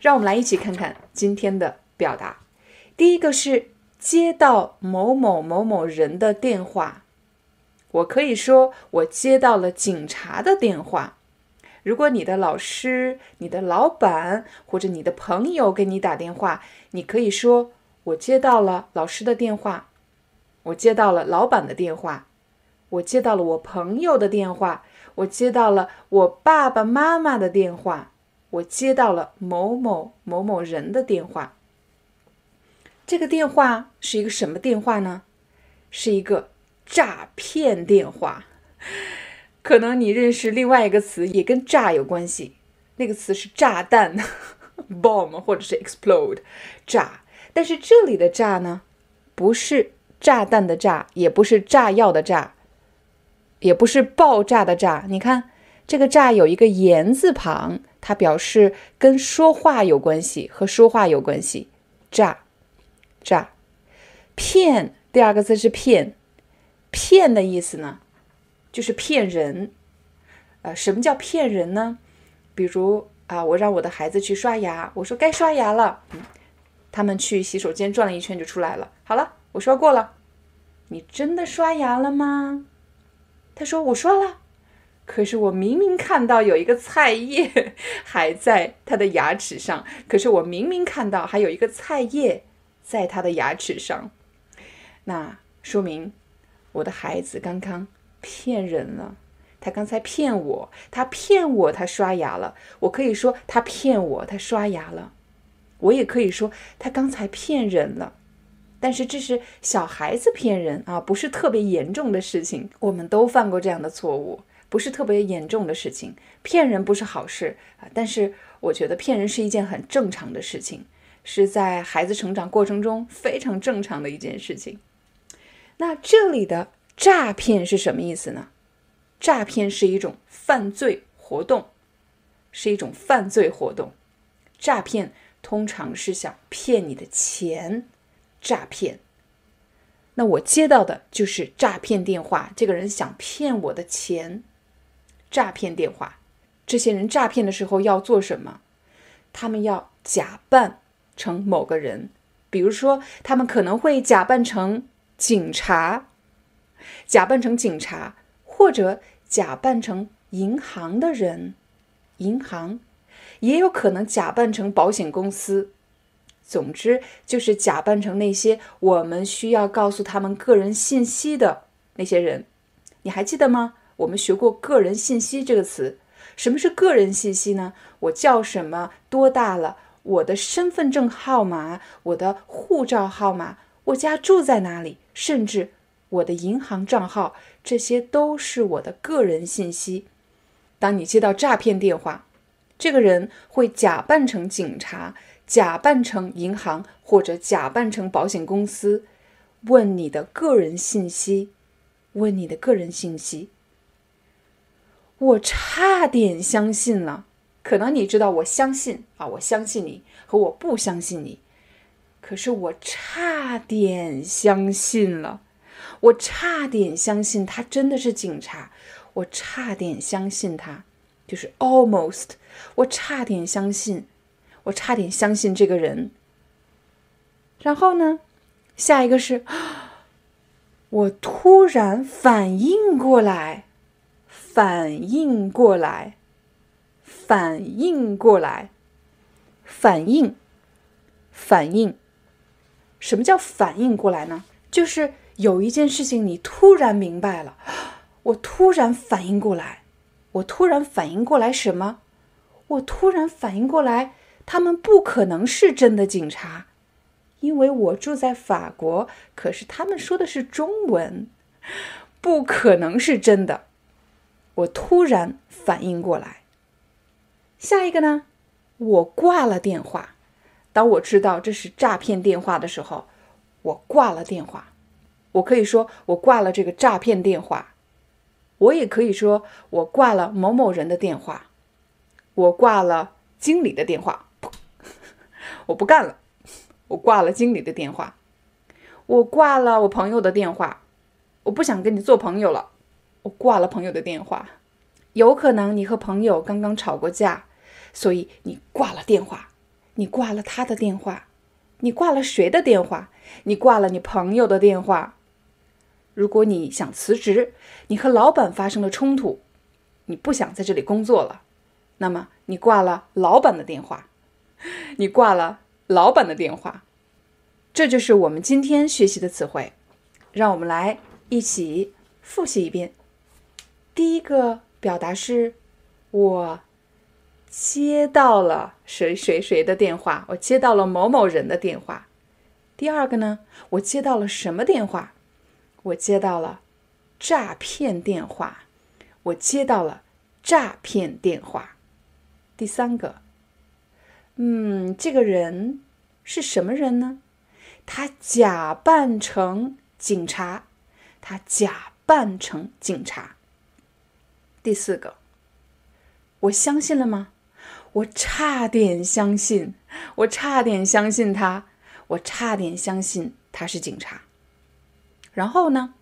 让我们来一起看看今天的表达。第一个是接到某某某某人的电话，我可以说我接到了警察的电话。如果你的老师、你的老板或者你的朋友给你打电话，你可以说我接到了老师的电话，我接到了老板的电话，我接到了我朋友的电话，我接到了我爸爸妈妈的电话。我接到了某某某某人的电话。这个电话是一个什么电话呢？是一个诈骗电话。可能你认识另外一个词，也跟炸有关系。那个词是炸弹，bomb 或者是 explode，炸。但是这里的炸呢，不是炸弹的炸，也不是炸药的炸，也不是爆炸的炸。你看。这个“炸”有一个言字旁，它表示跟说话有关系，和说话有关系。诈，诈，骗。第二个字是骗，骗的意思呢，就是骗人。呃，什么叫骗人呢？比如啊，我让我的孩子去刷牙，我说该刷牙了，他们去洗手间转了一圈就出来了。好了，我刷过了，你真的刷牙了吗？他说我刷了。可是我明明看到有一个菜叶 还在他的牙齿上，可是我明明看到还有一个菜叶在他的牙齿上，那说明我的孩子刚刚骗人了。他刚才骗我，他骗我，他刷牙了。我可以说他骗我，他刷牙了。我也可以说他刚才骗人了。但是这是小孩子骗人啊，不是特别严重的事情。我们都犯过这样的错误。不是特别严重的事情，骗人不是好事啊。但是我觉得骗人是一件很正常的事情，是在孩子成长过程中非常正常的一件事情。那这里的诈骗是什么意思呢？诈骗是一种犯罪活动，是一种犯罪活动。诈骗通常是想骗你的钱，诈骗。那我接到的就是诈骗电话，这个人想骗我的钱。诈骗电话，这些人诈骗的时候要做什么？他们要假扮成某个人，比如说，他们可能会假扮成警察，假扮成警察，或者假扮成银行的人，银行也有可能假扮成保险公司。总之，就是假扮成那些我们需要告诉他们个人信息的那些人。你还记得吗？我们学过“个人信息”这个词，什么是个人信息呢？我叫什么？多大了？我的身份证号码、我的护照号码、我家住在哪里，甚至我的银行账号，这些都是我的个人信息。当你接到诈骗电话，这个人会假扮成警察，假扮成银行，或者假扮成保险公司，问你的个人信息，问你的个人信息。我差点相信了，可能你知道，我相信啊，我相信你和我不相信你，可是我差点相信了，我差点相信他真的是警察，我差点相信他，就是 almost，我差点相信，我差点相信这个人。然后呢，下一个是，我突然反应过来。反应过来，反应过来，反应，反应。什么叫反应过来呢？就是有一件事情你突然明白了，我突然反应过来，我突然反应过来什么？我突然反应过来，他们不可能是真的警察，因为我住在法国，可是他们说的是中文，不可能是真的。我突然反应过来，下一个呢？我挂了电话。当我知道这是诈骗电话的时候，我挂了电话。我可以说我挂了这个诈骗电话，我也可以说我挂了某某人的电话，我挂了经理的电话，我不干了，我挂了经理的电话，我挂了我朋友的电话，我不想跟你做朋友了，我挂了朋友的电话。有可能你和朋友刚刚吵过架，所以你挂了电话，你挂了他的电话，你挂了谁的电话？你挂了你朋友的电话。如果你想辞职，你和老板发生了冲突，你不想在这里工作了，那么你挂了老板的电话，你挂了老板的电话，这就是我们今天学习的词汇。让我们来一起复习一遍。第一个表达是，我接到了谁谁谁的电话，我接到了某某人的电话。第二个呢，我接到了什么电话？我接到了诈骗电话，我接到了诈骗电话。第三个，嗯，这个人是什么人呢？他假扮成警察，他假扮成警察。第四个，我相信了吗？我差点相信，我差点相信他，我差点相信他是警察。然后呢，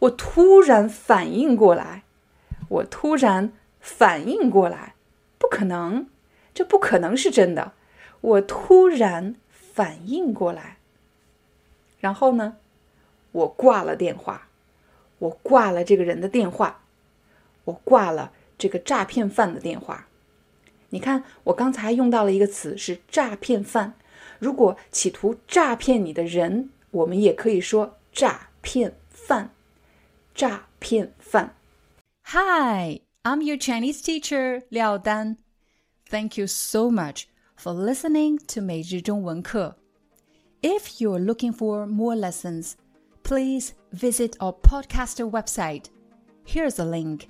我突然反应过来，我突然反应过来，不可能，这不可能是真的。我突然反应过来，然后呢，我挂了电话，我挂了这个人的电话，我挂了这个诈骗犯的电话。你看，我刚才用到了一个词是诈骗犯。如果企图诈骗你的人，我们也可以说诈。骗饭，诈骗饭。Hi, I'm your Chinese teacher Liao Dan. Thank you so much for listening to 每日中文课. If you're looking for more lessons, please visit our podcaster website. Here's a link: